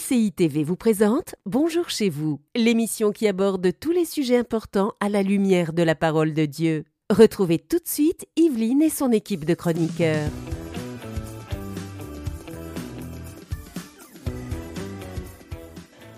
MCI TV vous présente Bonjour chez vous, l'émission qui aborde tous les sujets importants à la lumière de la parole de Dieu. Retrouvez tout de suite Yveline et son équipe de chroniqueurs.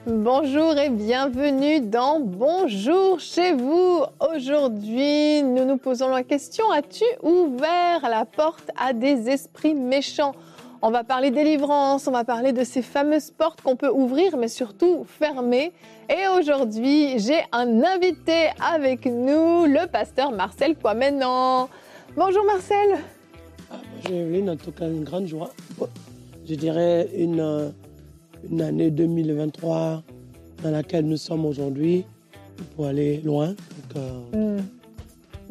Bonjour et bienvenue dans Bonjour chez vous. Aujourd'hui, nous nous posons la question, as-tu ouvert la porte à des esprits méchants? On va parler délivrance, on va parler de ces fameuses portes qu'on peut ouvrir, mais surtout fermer. Et aujourd'hui, j'ai un invité avec nous, le pasteur Marcel Poimenan. Bonjour Marcel. Ah, bonjour Evelyne, en tout cas une grande joie. Je dirais une, une année 2023 dans laquelle nous sommes aujourd'hui pour aller loin. Donc, euh, hmm.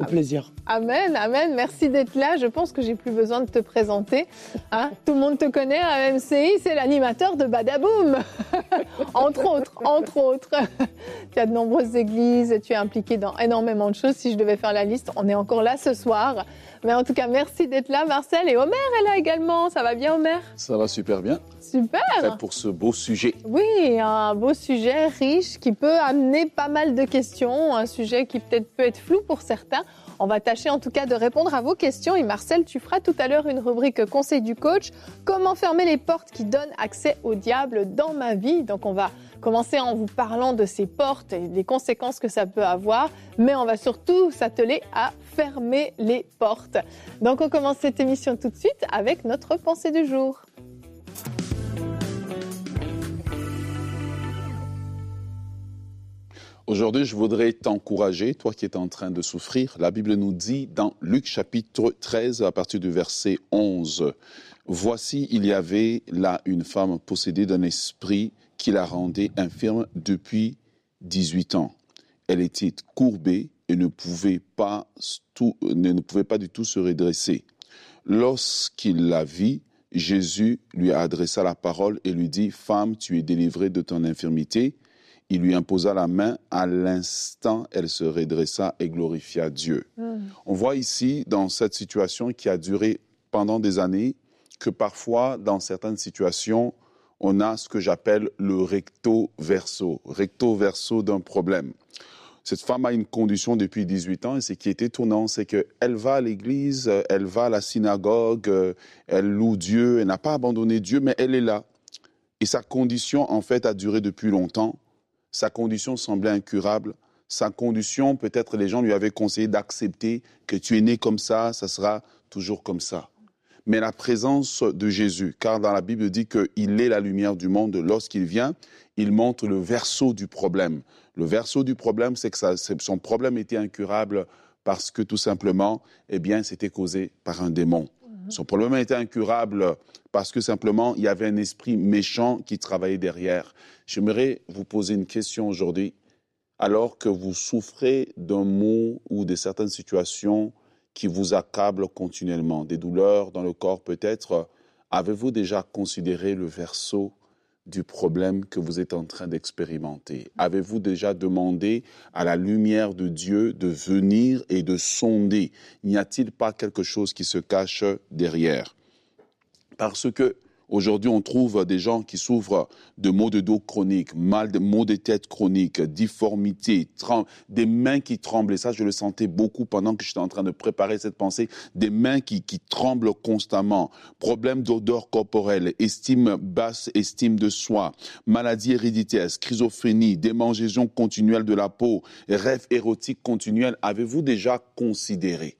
Plaisir. Amen, amen. Merci d'être là. Je pense que j'ai plus besoin de te présenter. Hein. Tout le monde te connaît à MCI, c'est l'animateur de Badaboom. entre autres, entre autres. tu as de nombreuses églises, tu es impliqué dans énormément de choses. Si je devais faire la liste, on est encore là ce soir. Mais en tout cas, merci d'être là, Marcel. Et Omer est là également. Ça va bien, Omer? Ça va super bien. Super. Prêt pour ce beau sujet. Oui, un beau sujet riche qui peut amener pas mal de questions. Un sujet qui peut-être peut être flou pour certains. On va tâcher en tout cas de répondre à vos questions. Et Marcel, tu feras tout à l'heure une rubrique conseil du coach. Comment fermer les portes qui donnent accès au diable dans ma vie? Donc on va commencer en vous parlant de ces portes et des conséquences que ça peut avoir, mais on va surtout s'atteler à fermer les portes. Donc on commence cette émission tout de suite avec notre pensée du jour. Aujourd'hui, je voudrais t'encourager, toi qui es en train de souffrir. La Bible nous dit dans Luc chapitre 13, à partir du verset 11, Voici, il y avait là une femme possédée d'un esprit qui la rendait infirme depuis 18 ans. Elle était courbée et ne pouvait pas, ne, pouvait pas du tout se redresser. Lorsqu'il la vit, Jésus lui adressa la parole et lui dit, Femme, tu es délivrée de ton infirmité. Il lui imposa la main. À l'instant, elle se redressa et glorifia Dieu. Hmm. On voit ici, dans cette situation qui a duré pendant des années, que parfois, dans certaines situations, on a ce que j'appelle le recto verso, recto verso d'un problème. Cette femme a une condition depuis 18 ans et ce qui est étonnant, c'est qu'elle va à l'église, elle va à la synagogue, elle loue Dieu, elle n'a pas abandonné Dieu, mais elle est là. Et sa condition, en fait, a duré depuis longtemps. Sa condition semblait incurable. Sa condition, peut-être les gens lui avaient conseillé d'accepter que tu es né comme ça, ça sera toujours comme ça mais la présence de Jésus, car dans la Bible dit qu'il est la lumière du monde. Lorsqu'il vient, il montre le verso du problème. Le verso du problème, c'est que son problème était incurable parce que tout simplement, eh bien, c'était causé par un démon. Mhm. Son problème était incurable parce que simplement, il y avait un esprit méchant qui travaillait derrière. J'aimerais vous poser une question aujourd'hui. Alors que vous souffrez d'un mot ou de certaines situations qui vous accablent continuellement, des douleurs dans le corps peut-être. Avez-vous déjà considéré le verso du problème que vous êtes en train d'expérimenter? Avez-vous déjà demandé à la lumière de Dieu de venir et de sonder? N'y a-t-il pas quelque chose qui se cache derrière? Parce que Aujourd'hui, on trouve des gens qui souffrent de maux de dos chroniques, mal de maux de tête chroniques, difformités, des mains qui tremblent. Et ça, je le sentais beaucoup pendant que j'étais en train de préparer cette pensée. Des mains qui, qui tremblent constamment. Problèmes d'odeur corporelle, estime basse, estime de soi, maladie héréditaire, schizophrénie, démangeaison continuelle de la peau, rêve érotique continuel. Avez-vous déjà considéré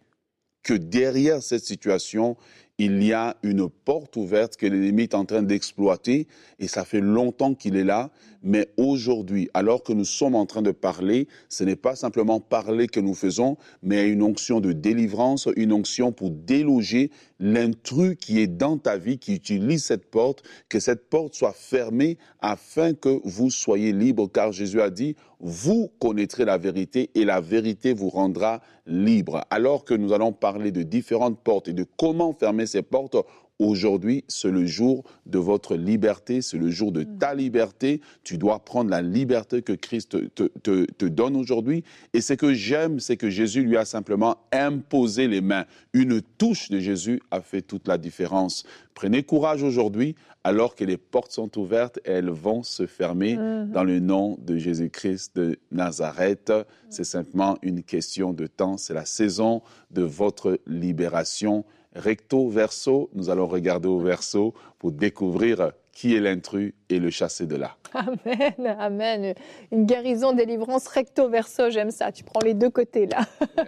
que derrière cette situation, il y a une porte ouverte que l'ennemi est en train d'exploiter et ça fait longtemps qu'il est là. Mais aujourd'hui, alors que nous sommes en train de parler, ce n'est pas simplement parler que nous faisons, mais une onction de délivrance, une onction pour déloger l'intrus qui est dans ta vie, qui utilise cette porte, que cette porte soit fermée afin que vous soyez libre, car Jésus a dit, vous connaîtrez la vérité et la vérité vous rendra libre. Alors que nous allons parler de différentes portes et de comment fermer ces portes, Aujourd'hui, c'est le jour de votre liberté, c'est le jour de ta liberté. Tu dois prendre la liberté que Christ te, te, te donne aujourd'hui. Et ce que j'aime, c'est que Jésus lui a simplement imposé les mains. Une touche de Jésus a fait toute la différence. Prenez courage aujourd'hui, alors que les portes sont ouvertes et elles vont se fermer dans le nom de Jésus-Christ de Nazareth. C'est simplement une question de temps. C'est la saison de votre libération recto verso. Nous allons regarder au verso pour découvrir qui est l'intrus et le chasser de là. Amen, amen. Une guérison, délivrance recto verso, j'aime ça. Tu prends les deux côtés là.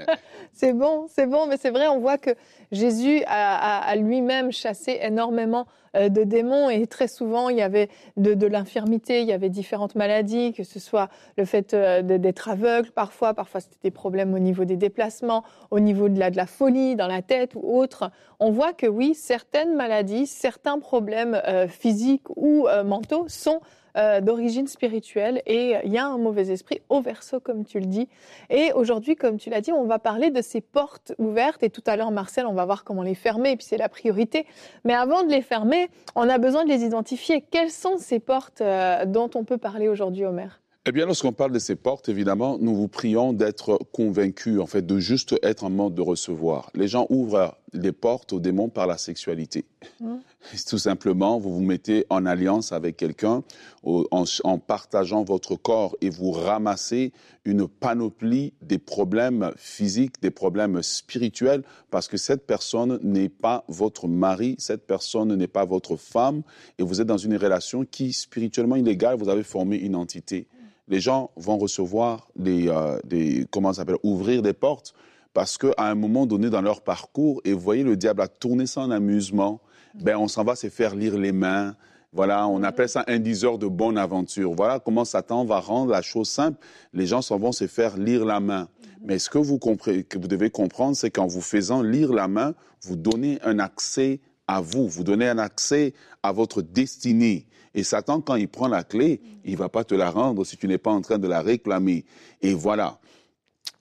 c'est bon, c'est bon, mais c'est vrai, on voit que Jésus a, a, a lui-même chassé énormément de démons et très souvent il y avait de, de l'infirmité, il y avait différentes maladies, que ce soit le fait euh, d'être aveugle parfois, parfois c'était des problèmes au niveau des déplacements, au niveau de la, de la folie dans la tête ou autre. On voit que oui, certaines maladies, certains problèmes euh, physiques ou euh, mentaux sont euh, d'origine spirituelle et il y a un mauvais esprit au verso, comme tu le dis. Et aujourd'hui, comme tu l'as dit, on va parler de ces portes ouvertes et tout à l'heure, Marcel, on va voir comment les fermer et puis c'est la priorité. Mais avant de les fermer, on a besoin de les identifier. Quelles sont ces portes euh, dont on peut parler aujourd'hui, Omer? Eh bien, lorsqu'on parle de ces portes, évidemment, nous vous prions d'être convaincus, en fait, de juste être en mode de recevoir. Les gens ouvrent les portes aux démons par la sexualité. Mmh. Tout simplement, vous vous mettez en alliance avec quelqu'un en, en, partageant votre corps et vous ramassez une panoplie des problèmes physiques, des problèmes spirituels, parce que cette personne n'est pas votre mari, cette personne n'est pas votre femme, et vous êtes dans une relation qui, spirituellement illégale, vous avez formé une entité les gens vont recevoir des, euh, des comment ça s'appelle, ouvrir des portes parce qu'à un moment donné dans leur parcours, et vous voyez, le diable a tourné ça en amusement, ben on s'en va se faire lire les mains. Voilà, on appelle ça un diseur de bonne aventure. Voilà comment Satan va rendre la chose simple. Les gens s'en vont se faire lire la main. Mais ce que vous, comprenez, que vous devez comprendre, c'est qu'en vous faisant lire la main, vous donnez un accès à vous, vous donnez un accès à votre destinée. Et Satan, quand il prend la clé, il va pas te la rendre si tu n'es pas en train de la réclamer. Et voilà.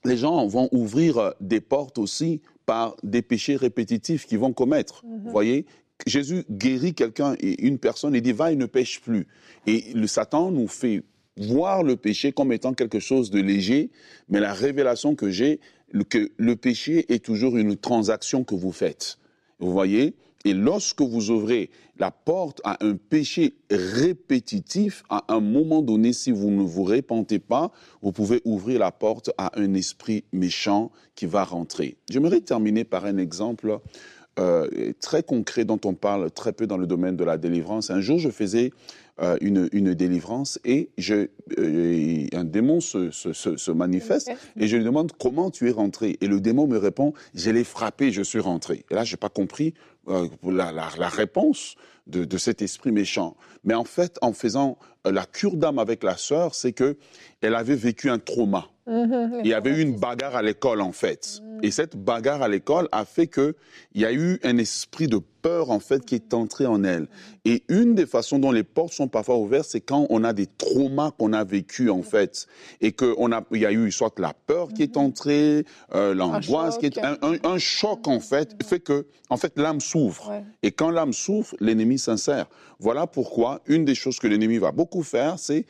Les gens vont ouvrir des portes aussi par des péchés répétitifs qu'ils vont commettre. Vous voyez? Jésus guérit quelqu'un et une personne et dit va et ne pêche plus. Et le Satan nous fait voir le péché comme étant quelque chose de léger, mais la révélation que j'ai, que le péché est toujours une transaction que vous faites. Vous voyez? Et lorsque vous ouvrez la porte à un péché répétitif, à un moment donné, si vous ne vous répentez pas, vous pouvez ouvrir la porte à un esprit méchant qui va rentrer. J'aimerais terminer par un exemple euh, très concret dont on parle très peu dans le domaine de la délivrance. Un jour, je faisais euh, une, une, délivrance et je, euh, un démon se, se, se, manifeste et je lui demande comment tu es rentré. Et le démon me répond, je l'ai frappé, je suis rentré. Et là, j'ai pas compris euh, la, la, la, réponse de, de, cet esprit méchant. Mais en fait, en faisant la cure d'âme avec la sœur, c'est que elle avait vécu un trauma. Mmh, il y avait eu une bagarre à l'école en fait. Mmh. Et cette bagarre à l'école a fait que il y a eu un esprit de peur en fait qui est entré en elle. Et une des façons dont les portes sont parfois ouvertes, c'est quand on a des traumas qu'on a vécu en fait, et que on a, il y a eu soit la peur qui est entrée, euh, l'angoisse qui est un, un, un, choc en fait, fait que en fait l'âme s'ouvre. Ouais. Et quand l'âme souffre, l'ennemi s'insère. Voilà pourquoi une des choses que l'ennemi va beaucoup faire, c'est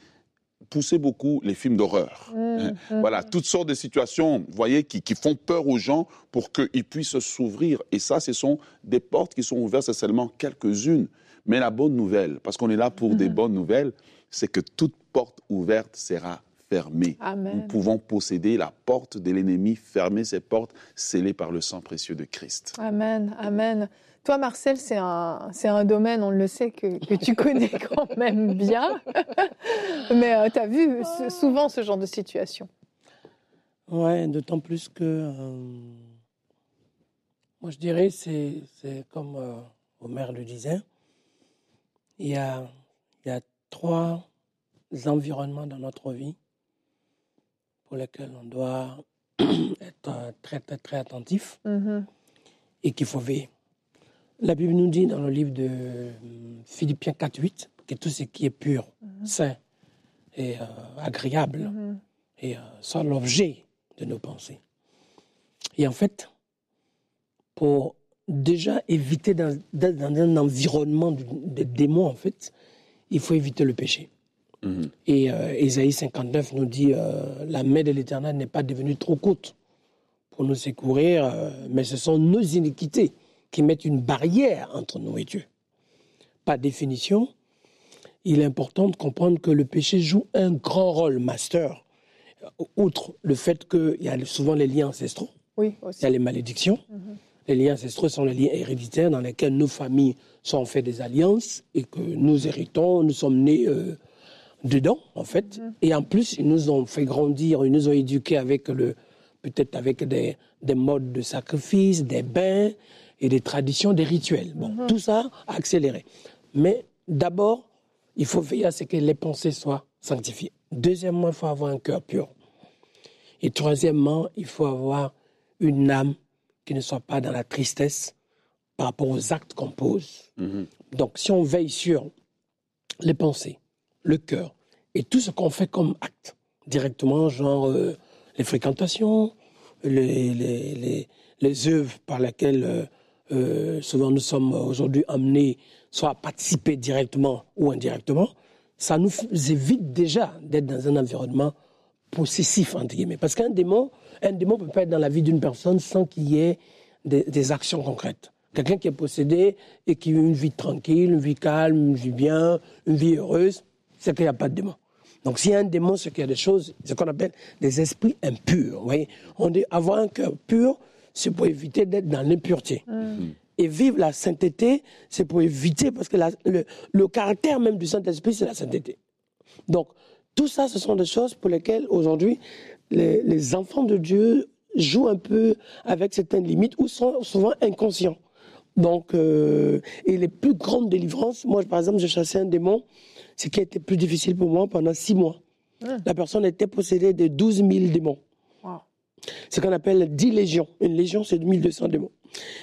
pousser beaucoup les films d'horreur. Mmh, mmh. Voilà, toutes sortes de situations, vous voyez, qui, qui font peur aux gens pour qu'ils puissent s'ouvrir. Et ça, ce sont des portes qui sont ouvertes, c'est seulement quelques-unes. Mais la bonne nouvelle, parce qu'on est là pour mmh. des bonnes nouvelles, c'est que toute porte ouverte sera fermée. Amen. Nous pouvons posséder la porte de l'ennemi, fermer ces portes scellées par le sang précieux de Christ. Amen, amen. Toi, Marcel, c'est un, c'est un domaine, on le sait, que, que tu connais quand même bien. Mais euh, tu as vu souvent ce genre de situation? Ouais, d'autant plus que, euh, moi je dirais, c'est, c'est comme euh, Omer le disait, il y a, il y a trois environnements dans notre vie pour lesquels on doit être très, très, très attentif mm-hmm. et qu'il faut veiller. La Bible nous dit dans le livre de Philippiens 4.8 que tout ce qui est pur, mm -hmm. sain et euh, agréable mm -hmm. et euh, soit l'objet de nos pensées. Et en fait, pour déjà éviter d'être dans, un environnement de, démons, en fait, il faut éviter le péché. Mhm. Et euh, Ésaïe 59 nous dit euh, La main de l'Éternel n'est pas devenue trop courte pour nous secourir, euh, mais ce sont nos iniquités qui mettent une barrière entre nous et Dieu. Par définition, il est important de comprendre que le péché joue un grand rôle, master, outre le fait qu'il y a souvent les liens ancestraux, Oui, il y a les malédictions. Les liens ancestraux sont les liens héréditaires dans lesquels nos familles sont fait des alliances et que nous héritons, nous sommes nés euh, dedans, en fait. Et en plus, ils nous ont fait grandir, ils nous ont éduqués avec le, peut-être avec des, des modes de sacrifice, des bains et des traditions, des rituels. Bon, tout ça a accéléré. Mais d'abord, il faut veiller à ce que les pensées soient sanctifiées. Deuxièmement, il faut avoir un cœur pur. Et troisièmement, il faut avoir une âme qui ne soit pas dans la tristesse par rapport aux actes qu'on pose. Mhm. Donc, si on veille sur les pensées, le cœur et tout ce qu'on fait comme acte directement, genre euh, les fréquentations, les, les, les, les œuvres par lesquelles euh, euh, souvent nous sommes aujourd'hui amenés soit à participer directement ou indirectement, ça nous évite déjà d'être dans un environnement possessif, entre guillemets. Parce qu'un démon, un démon peut pas être dans la vie d'une personne sans qu'il y ait des, des actions concrètes. Quelqu'un qui est possédé et qui vit une vie tranquille, une vie calme, une vie bien, une vie heureuse, c'est qu'il n'y a pas de démon. Donc s'il y a un démon, c'est qu'il y a des choses, ce qu'on appelle des esprits impurs. Vous voyez On dit avoir un cœur pur, c'est pour éviter d'être dans l'impureté. Et vivre la sainteté, c'est pour éviter, parce que la- le, le caractère même du Saint-Esprit, c'est la sainteté. Donc, tout ça, ce sont des choses pour lesquelles aujourd'hui, les, les enfants de Dieu jouent un peu avec certaines limites ou sont souvent inconscients. Donc, euh, et les plus grandes délivrances, moi, par exemple, j'ai chassé un démon, ce qui a été plus difficile pour moi pendant six mois. La personne était possédée de 12 000 démons. Ce qu'on appelle 10 légions. Une légion, c'est 1200 démons.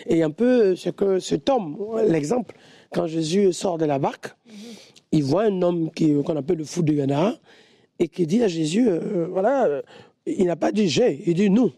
Et un peu ce que cet homme, l'exemple, quand Jésus sort de la barque, il voit un homme qui- qu'on appelle le fou de Gadara et qui dit à Jésus, euh, voilà, euh, il n'a pas dit j'ai, il dit nous.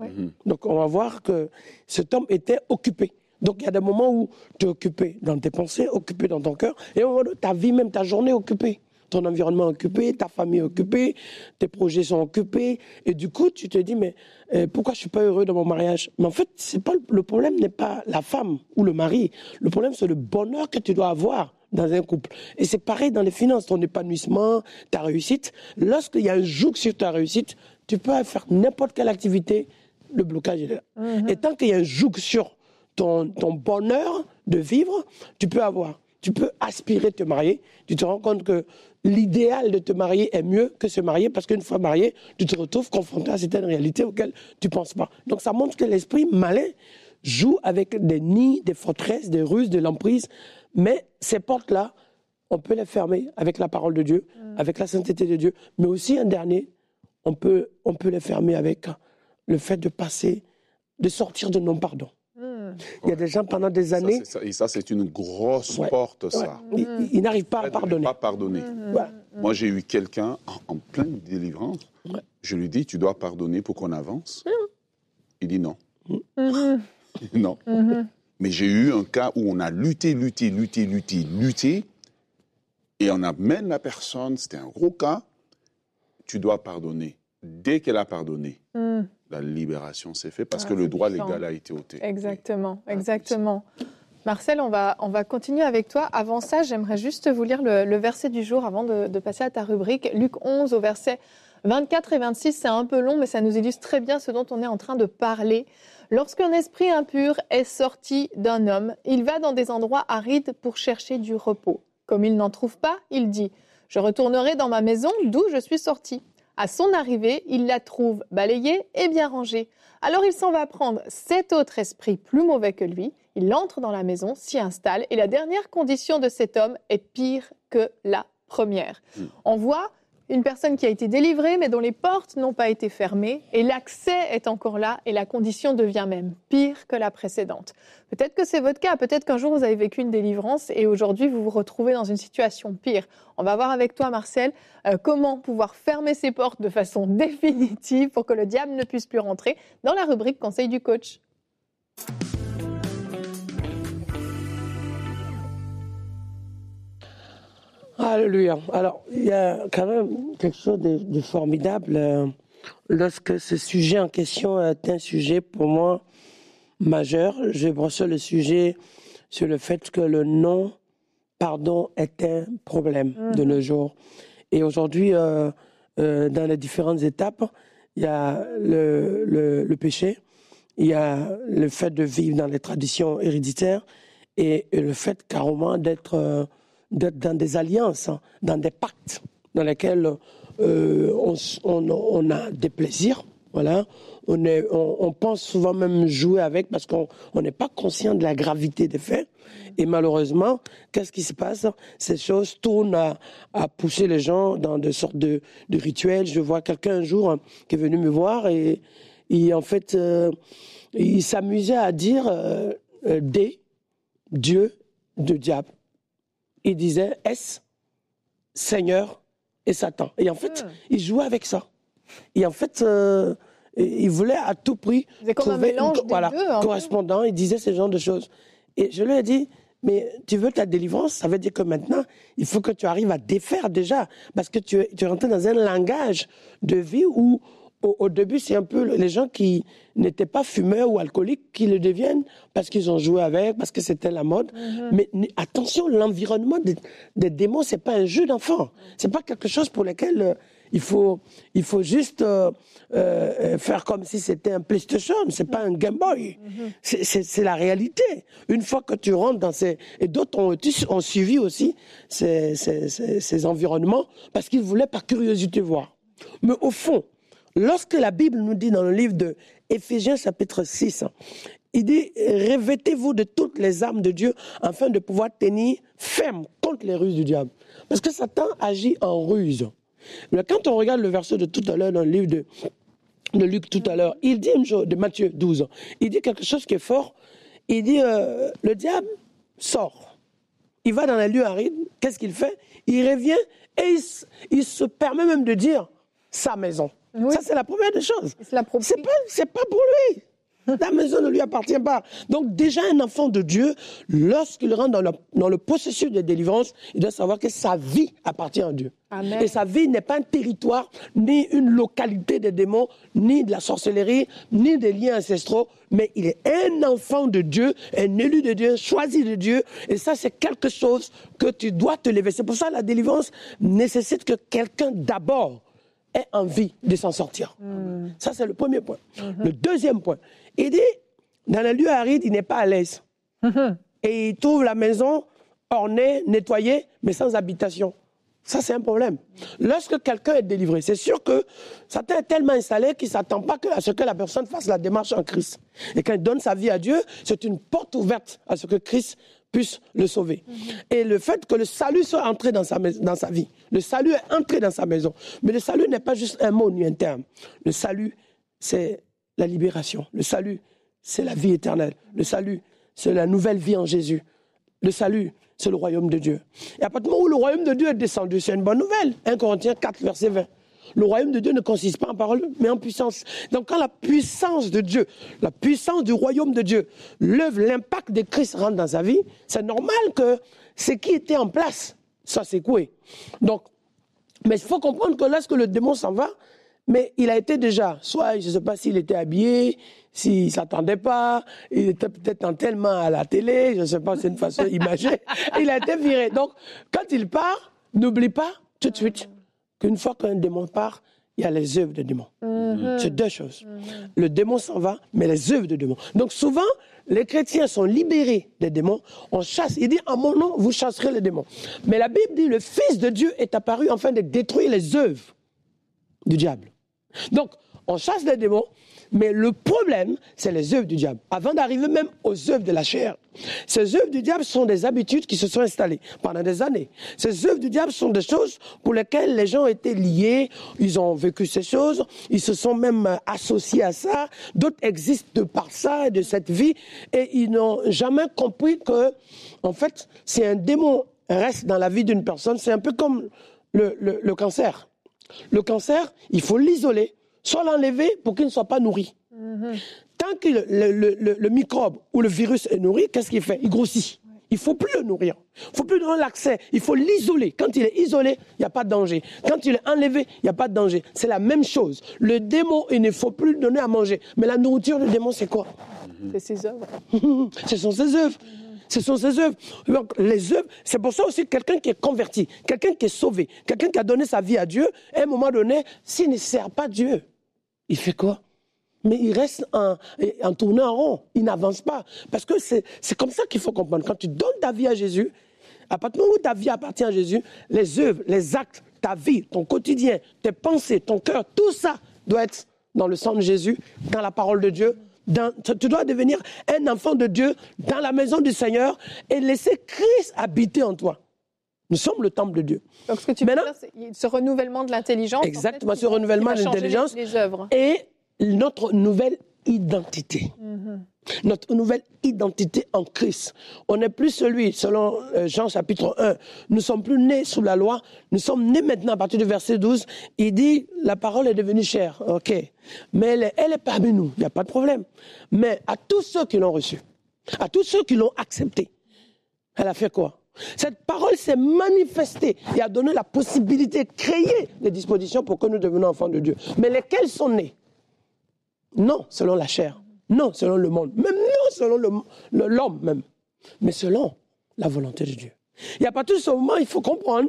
Mhm. Donc on va voir que cet homme était occupé. Donc il y a des moments où tu es occupé dans tes pensées, occupé dans ton cœur, et au moment où ta vie, même ta journée occupée. Ton environnement occupé, ta famille occupée, tes projets sont occupés, et du coup tu te dis mais euh, pourquoi je suis pas heureux dans mon mariage? Mais en fait c'est pas le- problème n'est pas la femme ou le mari, le problème c'est le bonheur que tu dois avoir dans un couple. Et c'est pareil dans les finances, ton épanouissement, ta réussite. Lorsqu'il y a un joug sur ta réussite, tu peux faire n'importe quelle activité, le blocage est là. Et tant qu'il y a un joug sur ton, ton bonheur de vivre, tu peux avoir, tu peux aspirer de te marier. Tu te rends compte que l'idéal de te marier est mieux que se marier parce qu'une fois marié, tu te retrouves confronté à certaines réalités auxquelles tu penses pas. Donc ça montre que l'esprit malin joue avec des nids, des forteresses, des ruses, de l'emprise. Mais ces portes-là, on peut les fermer avec la parole de Dieu, avec la sainteté de Dieu. Mais aussi un dernier, on peut, on peut les fermer avec le fait de passer, de sortir de non-pardon. Il y a des gens pendant des Ça, années, ça. Et ça, c'est une grosse Ouais. porte, ouais, ça. ils, ils n'arrivent pas à pardonner. Pas pardonner. Ouais. Moi, j'ai eu quelqu'un en, en pleine délivrance. Je lui dis, tu dois pardonner pour qu'on avance. Il dit non. Mhm. non. Mais j'ai eu un cas où on a lutté, lutté, lutté, lutté, lutté, et on amène la personne, c'était un gros cas, tu dois pardonner. Dès qu'elle a pardonné, Mhm. La libération s'est faite parce Ah, que le droit puissant. légal a été ôté. Exactement, Ah, exactement. Marcel, on va, on va continuer avec toi. Avant ça, j'aimerais juste vous lire le, le verset du jour avant de, de passer à ta rubrique. Luc 11 au verset 24 et 26, c'est un peu long, mais ça nous illustre très bien ce dont on est en train de parler. Lorsqu'un esprit impur est sorti d'un homme, il va dans des endroits arides pour chercher du repos. Comme il n'en trouve pas, il dit Je retournerai dans ma maison d'où je suis sorti. À son arrivée, il la trouve balayée et bien rangée. Alors il s'en va prendre cet autre esprit plus mauvais que lui. Il entre dans la maison, s'y installe, et la dernière condition de cet homme est pire que la première. Mm. On voit une personne qui a été délivrée, mais dont les portes n'ont pas été fermées, et l'accès est encore là, et la condition devient même pire que la précédente. Peut-être que c'est votre cas, peut-être qu'un jour vous avez vécu une délivrance, et aujourd'hui vous vous retrouvez dans une situation pire. On va voir avec toi, Marcel, euh, comment pouvoir fermer ces portes de façon définitive pour que le diable ne puisse plus rentrer dans la rubrique Conseil du coach. Alléluia. Alors, il y a quand même quelque chose de, de formidable euh, lorsque ce sujet en question est un sujet pour moi majeur. Je brosse le sujet sur le fait que le non pardon est un problème de nos jours. Et aujourd'hui, euh, euh, dans les différentes étapes, il y a le, le- le péché, il y a le fait de vivre dans les traditions héréditaires et, et le fait carrément d'être d'être dans des alliances, hein, dans des pactes dans lesquels euh, on, a des plaisirs. Voilà, on, pense souvent même jouer avec parce qu'on on n'est pas conscient de la gravité des faits. Et malheureusement, qu'est-ce qui se passe? Ces choses tournent à, pousser les gens dans des sortes de, de rituels. Je vois quelqu'un un jour hein, qui est venu me voir et, et en fait, euh, il s'amusait à dire euh, euh, des, Dieu, de diable. Il disait S, Seigneur et Satan? Et en fait, il jouait avec ça. Et en fait, euh, il voulait à tout prix un trouver une des voilà, deux, un peu. correspondant. Il disait ce genre de choses. Et je lui ai dit, mais tu veux ta délivrance? Ça veut dire que maintenant, il faut que tu arrives à défaire déjà. Parce que tu tu es rentré dans un langage de vie où, au, au début, c'est un peu les gens qui n'étaient pas fumeurs ou alcooliques qui le deviennent parce qu'ils ont joué avec, parce que c'était la mode. Mais n- attention, l'environnement des, des démons, c'est pas un jeu d'enfant. C'est pas quelque chose pour lequel euh, il faut, il faut juste euh, euh, faire comme si c'était un PlayStation. C'est pas un Game Boy. C'est- C'est la réalité. Une fois que tu rentres dans ces et d'autres ont, suivi aussi ces, ces- ces- ces environnements parce qu'ils voulaient par curiosité voir. Mais au fond, lorsque la Bible nous dit dans le livre de Éphésiens chapitre 6, il dit revêtez-vous de toutes les armes de Dieu afin de pouvoir tenir ferme contre les ruses du diable. Parce que Satan agit en ruse. Mais quand on regarde le verset de tout à l'heure dans le livre de, Luc tout à l'heure, il dit une chose, de Matthieu 12, il dit quelque chose qui est fort. Il dit euh, le diable sort. Il va dans les lieux arides. Qu'est-ce qu'il fait? Il revient et il se permet même de dire sa maison. Oui. Ça, c'est la première des choses. C'est pas, pas pour lui. La maison ne lui appartient pas. Donc déjà, un enfant de Dieu, lorsqu'il rentre dans le, dans le processus de délivrance, il doit savoir que sa vie appartient à Dieu. Amen. Et sa vie n'est pas un territoire, ni une localité des démons, ni de la sorcellerie, ni des liens ancestraux, mais il est un enfant de Dieu, un élu de Dieu, choisi de Dieu. Et ça, c'est quelque chose que tu dois te lever. C'est pour ça que la délivrance nécessite que quelqu'un d'abord ait envie de s'en sortir. Ça, c'est le premier point. Le deuxième point, il dit, dans les lieux arides, il n'est pas à l'aise. Et il trouve la maison ornée, nettoyée, mais sans habitation. Ça, c'est un problème. Lorsque quelqu'un est délivré, c'est sûr que Satan est tellement installé qu'il ne s'attend pas à ce que la personne fasse la démarche en Christ. Et quand il donne sa vie à Dieu, c'est une porte ouverte à ce que Christ puisse le sauver. Et le fait que le salut soit entré dans sa, dans sa vie, le salut est entré dans sa maison. Mais le salut n'est pas juste un mot ni un terme. Le salut, c'est la libération. Le salut, c'est la vie éternelle. Le salut, c'est la nouvelle vie en Jésus. Le salut, c'est le royaume de Dieu. Et à partir du moment où le royaume de Dieu est descendu, c'est une bonne nouvelle. 1 Corinthiens 4, verset 20. Le royaume de Dieu ne consiste pas en parole, mais en puissance. Donc quand la puissance de Dieu, la puissance du royaume de Dieu, l'œuvre, l'impact de Christ rentre dans sa vie, c'est normal que ce qui était en place, ça s'écoue. Donc, mais il faut comprendre que lorsque le démon s'en va, mais il a été déjà, soit je ne sais pas s'il était habillé, s'il ne s'attendait pas, il était peut-être en tellement à la télé, je ne sais pas, c'est une façon imagée, il a été viré. Donc, quand il part, n'oublie pas tout de suite qu'une fois qu'un démon part, il y a les œuvres de démon. C'est deux choses. Le démon s'en va, mais les œuvres de démon. Donc souvent, les chrétiens sont libérés des démons. On chasse. Il dit, en mon nom, vous chasserez les démons. Mais la Bible dit, le Fils de Dieu est apparu afin de détruire les œuvres du diable. Donc, on chasse les démons, mais le problème, c'est les œuvres du diable. Avant d'arriver même aux œuvres de la chair. Ces œuvres du diable sont des habitudes qui se sont installées pendant des années. Ces œuvres du diable sont des choses pour lesquelles les gens étaient liés, ils ont vécu ces choses, ils se sont même associés à ça, d'autres existent de par ça, de cette vie, et ils n'ont jamais compris que, en fait, si un démon reste dans la vie d'une personne, c'est un peu comme le- le cancer. Le cancer, il faut l'isoler, soit l'enlever pour qu'il ne soit pas nourri. Tant que le, le- le- le microbe ou le virus est nourri, qu'est-ce qu'il fait? Il grossit. Il faut plus le nourrir. Il faut plus donner l'accès. Il faut l'isoler. Quand il est isolé, il n'y a pas de danger. Quand il est enlevé, il n'y a pas de danger. C'est la même chose. Le démon, il ne faut plus le donner à manger. Mais la nourriture du démon, c'est quoi? C'est ses œuvres. Ce sont ses œuvres. Ce sont ses œuvres. Donc, les œuvres, c'est pour ça aussi quelqu'un qui est converti, quelqu'un qui est sauvé, quelqu'un qui a donné sa vie à Dieu, à un moment donné, s'il ne sert pas Dieu, il fait quoi? Mais il reste en, en tournant en rond, il n'avance pas. Parce que c'est comme ça qu'il faut comprendre. Quand tu donnes ta vie à Jésus, à partir où ta vie appartient à Jésus, les œuvres, les actes, ta vie, ton quotidien, tes pensées, ton cœur, tout ça doit être dans le sang de Jésus, dans la parole de Dieu. tu dois devenir un enfant de Dieu dans la maison du Seigneur et laisser Christ habiter en toi. Nous sommes le temple de Dieu. Donc ce que tu Maintenant, veux dire, ce renouvellement de l'intelligence. Exactement, ce renouvellement de l'intelligence. Les, les œuvres. Et notre nouvelle identité. Notre nouvelle identité en Christ. On n'est plus celui, selon euh, Jean chapitre 1, nous sommes plus nés sous la loi, nous sommes nés maintenant à partir du verset 12. Il dit, la parole est devenue chère, ok. Mais elle est, elle est parmi nous, il n'y a pas de problème. Mais à tous ceux qui l'ont reçue, à tous ceux qui l'ont acceptée, elle a fait quoi? Cette parole s'est manifestée et a donné la possibilité de créer des dispositions pour que nous devenions enfants de Dieu. Mais lesquels sont nés non selon la chair, non selon le monde, même non selon l'homme même, mais selon la volonté de Dieu. Et à partir de ce moment, il faut comprendre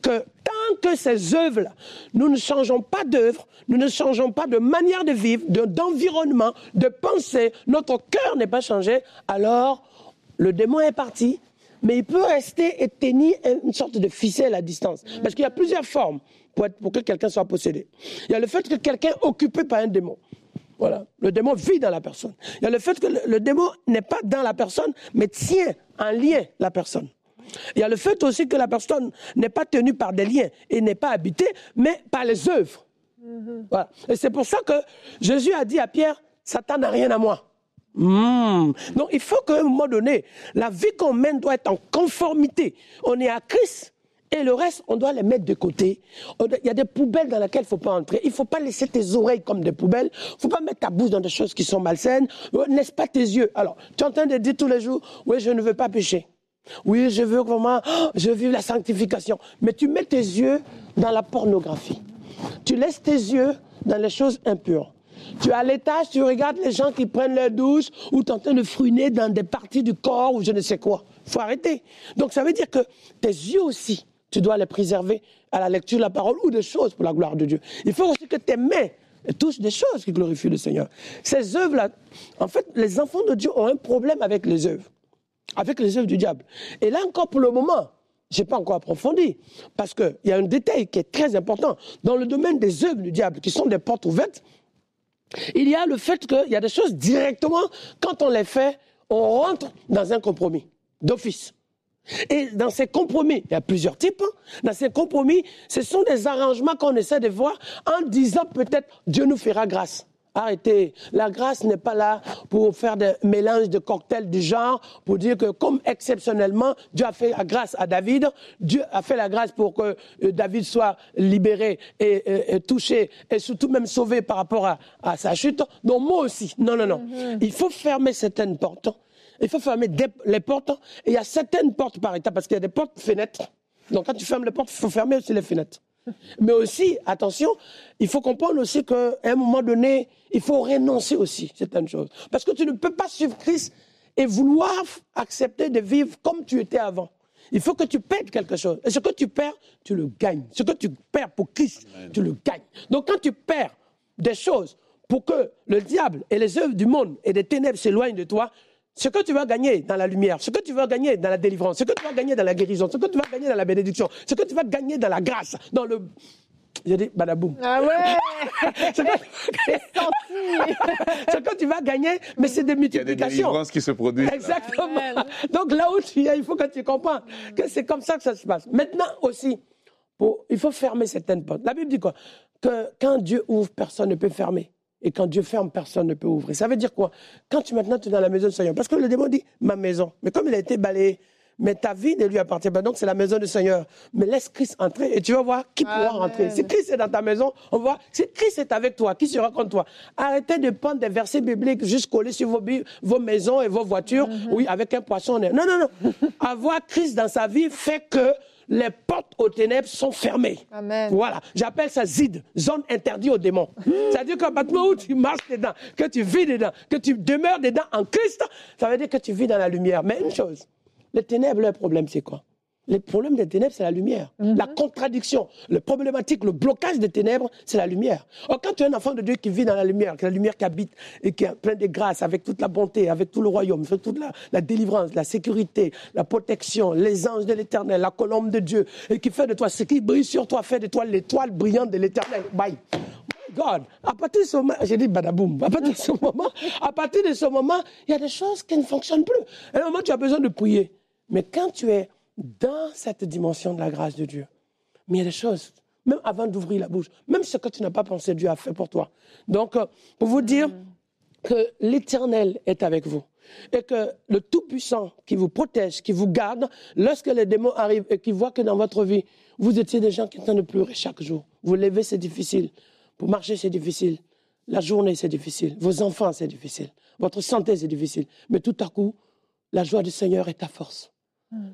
que tant que ces œuvres-là, nous ne changeons pas d'œuvre, nous ne changeons pas de manière de vivre, d'environnement, de, pensée, notre cœur n'est pas changé, alors le démon est parti, mais il peut rester et tenir une sorte de ficelle à distance. Parce qu'il y a plusieurs formes pour, pour que quelqu'un soit possédé. Il y a le fait que quelqu'un est occupé par un démon. Voilà. Le démon vit dans la personne. Il y a le fait que le, démon n'est pas dans la personne, mais tient en lien la personne. Il y a le fait aussi que la personne n'est pas tenue par des liens et n'est pas habitée, mais par les œuvres. Mm-hmm. Voilà. Et c'est pour ça que Jésus a dit à Pierre, Satan n'a rien à moi. Hmm. Donc il faut qu'à un moment donné, la vie qu'on mène doit être en conformité. On est à Christ, et le reste, on doit les mettre de côté. Il y a des poubelles dans lesquelles il ne faut pas entrer. Il ne faut pas laisser tes oreilles comme des poubelles. Il ne faut pas mettre ta bouche dans des choses qui sont malsaines. N'est-ce pas tes yeux? Alors, tu es en train de dire tous les jours, oui, je ne veux pas pécher. Oui, je veux vraiment, je veux la sanctification. Mais tu mets tes yeux dans la pornographie. Tu laisses tes yeux dans les choses impures. Tu es à l'étage, tu regardes les gens qui prennent leur douche ou tu es en train de fruiner dans des parties du corps ou je ne sais quoi. Il faut arrêter. Donc ça veut dire que tes yeux aussi tu dois les préserver à la lecture de la parole ou des choses pour la gloire de Dieu. Il faut aussi que tes mains touchent des choses qui glorifient le Seigneur. Ces œuvres-là, en fait, les enfants de Dieu ont un problème avec les œuvres, avec les œuvres du diable. Et là encore, pour le moment, je n'ai pas encore approfondi, parce qu'il y a un détail qui est très important. Dans le domaine des œuvres du diable, qui sont des portes ouvertes, il y a le fait qu'il y a des choses directement, quand on les fait, on rentre dans un compromis d'office. Et dans ces compromis, il y a plusieurs types. Hein. Dans ces compromis, ce sont des arrangements qu'on essaie de voir en disant peut-être Dieu nous fera grâce. Arrêtez. La grâce n'est pas là pour faire des mélanges de cocktails du genre, pour dire que comme exceptionnellement, Dieu a fait la grâce à David, Dieu a fait la grâce pour que euh, David soit libéré et, touché et surtout même sauvé par rapport à, sa chute. Donc moi aussi. Non, non, non. Mm-hmm. Il faut fermer certaines portes il faut fermer les portes. Et il y a certaines portes par état, parce qu'il y a des portes fenêtres. Donc quand tu fermes les portes, il faut fermer aussi les fenêtres. Mais aussi, attention, il faut comprendre aussi qu'à un moment donné, il faut renoncer aussi certaines choses. Parce que tu ne peux pas suivre Christ et vouloir accepter de vivre comme tu étais avant. Il faut que tu perdes quelque chose. Et ce que tu perds, tu le gagnes. Ce que tu perds pour Christ, tu le gagnes. Donc quand tu perds des choses pour que le diable et les œuvres du monde et des ténèbres s'éloignent de toi, ce que tu vas gagner dans la lumière, ce que tu vas gagner dans la délivrance, ce que tu vas gagner dans la guérison, ce que tu vas gagner dans la bénédiction, ce que tu vas gagner dans la grâce, dans le... J'ai dit, badaboum. Ah ouais ce, que... tu vas gagner, mais c'est des multiplications. Il y a des délivrances qui se produisent. Exactement. Donc là où tu es, il faut que tu comprennes que c'est comme ça que ça se passe. Maintenant aussi, pour... il faut fermer certaines portes. La Bible dit quoi? Que quand Dieu ouvre, personne ne peut fermer. Et quand Dieu ferme, personne ne peut ouvrir. Ça veut dire quoi? Quand tu maintenant tu es dans la maison du Seigneur, parce que le démon dit ma maison, mais comme il a été balayé, mais ta vie ne lui appartient pas. Donc, c'est la maison du Seigneur. Mais laisse Christ entrer et tu vas voir qui pourra Amen. rentrer. Si Christ est dans ta maison, on va, si Christ est avec toi, qui sera contre toi? Arrêtez de prendre des versets bibliques juste collés sur vos, maisons et vos voitures, oui, avec un poisson. Non, non, non. Avoir Christ dans sa vie fait que les portes aux ténèbres sont fermées. Amen. Voilà, j'appelle ça zid, zone interdite aux démons. C'est-à-dire qu'à partir où tu marches dedans, que tu vis dedans, que tu demeures dedans en Christ, ça veut dire que tu vis dans la lumière. Mais une chose, les ténèbres, leur problème, c'est quoi? Le problème des ténèbres, c'est la lumière. La contradiction, le problématique, le blocage des ténèbres, c'est la lumière. Or, quand tu es un enfant de Dieu qui vit dans la lumière, que la lumière qui habite et qui est plein de grâce, avec toute la bonté, avec tout le royaume, avec toute la, la délivrance, la sécurité, la protection, les anges de l'éternel, la colombe de Dieu, et qui fait de toi ce qui brille sur toi, fait de toi l'étoile brillante de l'éternel. Bye. God, à partir de ce moment, j'ai dit badaboum, à partir de ce moment, à partir de ce moment, il y a des choses qui ne fonctionnent plus. Et à un moment, tu as besoin de prier. Mais quand tu es dans cette dimension de la grâce de Dieu, mais il y a des choses, même avant d'ouvrir la bouche, même ce que tu n'as pas pensé, Dieu a fait pour toi. Donc, euh, pour vous dire que l'Éternel est avec vous et que le Tout-Puissant qui vous protège, qui vous garde, lorsque les démons arrivent et qui voient que dans votre vie, vous étiez des gens qui train de pleurer chaque jour. Vous levez, c'est difficile. Pour marcher, c'est difficile. La journée, c'est difficile. Vos enfants, c'est difficile. Votre santé, c'est difficile. Mais tout à coup, la joie du Seigneur est ta force.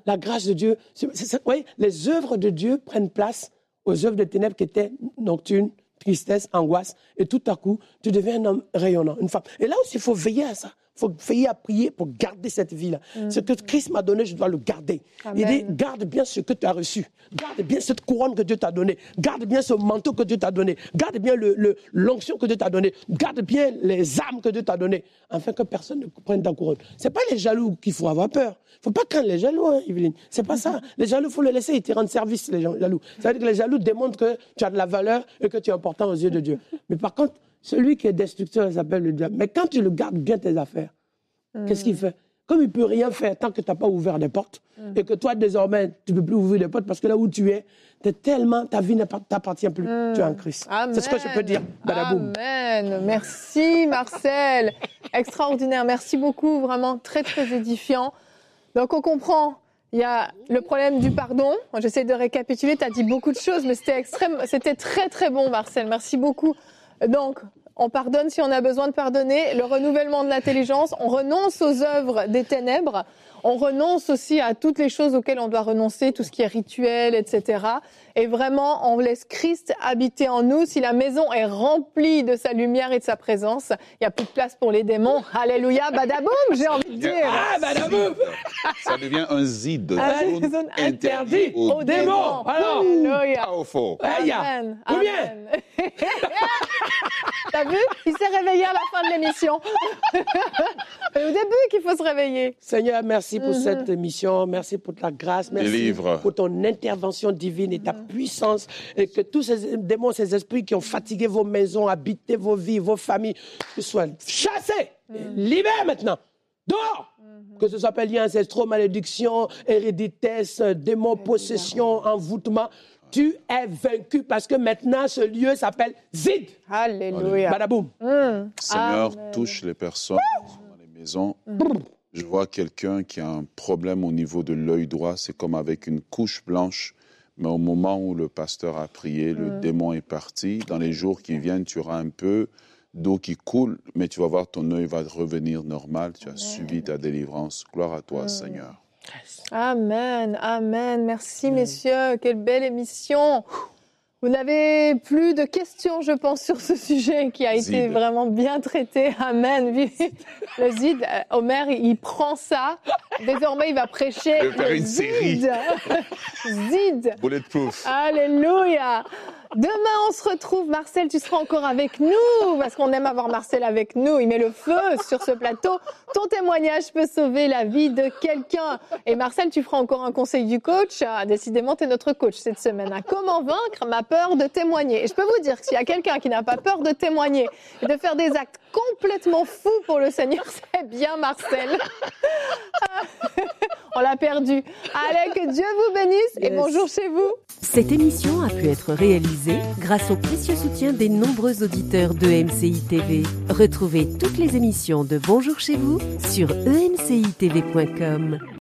La grâce de Dieu. vous voyez, les œuvres de Dieu prennent place aux œuvres de ténèbres qui étaient nocturnes, tristesse, angoisse. Et tout à coup, tu deviens un homme rayonnant, une femme. Et là aussi, il faut veiller à ça. Il faut veiller à prier pour garder cette vie-là. Ce que Christ m'a donné, je dois le garder. Il dit, garde bien ce que tu as reçu. Garde bien cette couronne que Dieu t'a donnée. Garde bien ce manteau que Dieu t'a donné. Garde bien le- le- l'onction que Dieu t'a donnée. Garde bien les armes que Dieu t'a données. Afin que personne ne prenne ta couronne. Ce n'est pas les jaloux qu'il faut avoir peur. Il ne faut pas craindre les jaloux, hein, Yveline. C'est pas ça. Les jaloux, il faut les laisser. Ils te rendent service, les jaloux. Ça veut dire que les jaloux démontrent que tu as de la valeur et que tu es important aux yeux de Dieu. Mais par contre, celui qui est destructeur, il s'appelle le diable. Mais quand tu le gardes bien tes affaires, Qu'est-ce qu'il fait? Comme il ne peut rien faire tant que tu n'as pas ouvert des portes, et que toi, désormais, tu ne peux plus ouvrir des portes parce que là où tu es, t'es tellement, ta vie ne t'appartient plus. Tu es en Christ. C'est ce que je peux dire. Badaboum. Amen. Merci Marcel. Extraordinaire. Merci beaucoup. Vraiment très très édifiant. Donc on comprend. Il y a le problème du pardon. J'essaie de récapituler. Tu as dit beaucoup de choses, mais c'était extrême. C'était très très bon, Marcel. Merci beaucoup. Donc on pardonne si on a besoin de pardonner. Le renouvellement de l'intelligence. On renonce aux œuvres des ténèbres. On renonce aussi à toutes les choses auxquelles on doit renoncer, tout ce qui est rituel, etc. Et vraiment, on laisse Christ habiter en nous. Si la maison est remplie de sa lumière et de sa présence, il n'y a plus de place pour les démons. Alléluia, badaboum, j'ai envie de dire. Ah, badaboum Ça devient un zid, Ah, zone zone interdite aux Aux démons. démons. Alors, Alléluia. Powerful. Amen. Ou bien Amen. T'as vu? Il s'est réveillé à la fin de l'émission. C'est au début qu'il faut se réveiller. Seigneur, merci pour cette émission, merci pour ta grâce, merci pour ton intervention divine et ta puissance, et que tous ces démons, ces esprits qui ont fatigué vos maisons, habité vos vies, vos familles, que soient chassés, libérés maintenant, dehors. Que ce soit lié ancestraux, malédiction, héréditesse, démons, possession, envoûtement. Tu es vaincu parce que maintenant ce lieu s'appelle Zid. Alléluia. Badaboum. Seigneur, Amen. touche les personnes qui sont dans les maisons. Je vois quelqu'un qui a un problème au niveau de l'œil droit. C'est comme avec une couche blanche. Mais au moment où le pasteur a prié, le démon est parti. Dans les jours qui viennent, tu auras un peu d'eau qui coule, mais tu vas voir ton œil va revenir normal. Tu as subi ta délivrance. Gloire à toi, Seigneur. Amen, amen. Merci, messieurs. Quelle belle émission. Vous n'avez plus de questions, je pense, sur ce sujet qui a été Zid. vraiment bien traité. Amen. Le Zid, euh, Omer, il prend ça. Désormais, il va prêcher. Je vais faire le une série. Zid. Zid. Bulletproof. Alléluia. Demain, on se retrouve. Marcel, tu seras encore avec nous parce qu'on aime avoir Marcel avec nous. Il met le feu sur ce plateau. Ton témoignage peut sauver la vie de quelqu'un. Et Marcel, tu feras encore un conseil du coach. Ah, décidément, tu es notre coach cette semaine. hein. Comment vaincre ma peur de témoigner? Et je peux vous dire que s'il y a quelqu'un qui n'a pas peur de témoigner et de faire des actes complètement fous pour le Seigneur, c'est bien Marcel. on l'a perdu. Allez, que Dieu vous bénisse et Yes. bonjour chez vous. Cette émission a pu être réalisée grâce au précieux soutien des nombreux auditeurs de MCI TV. Retrouvez toutes les émissions de Bonjour chez vous sur emcitv.com.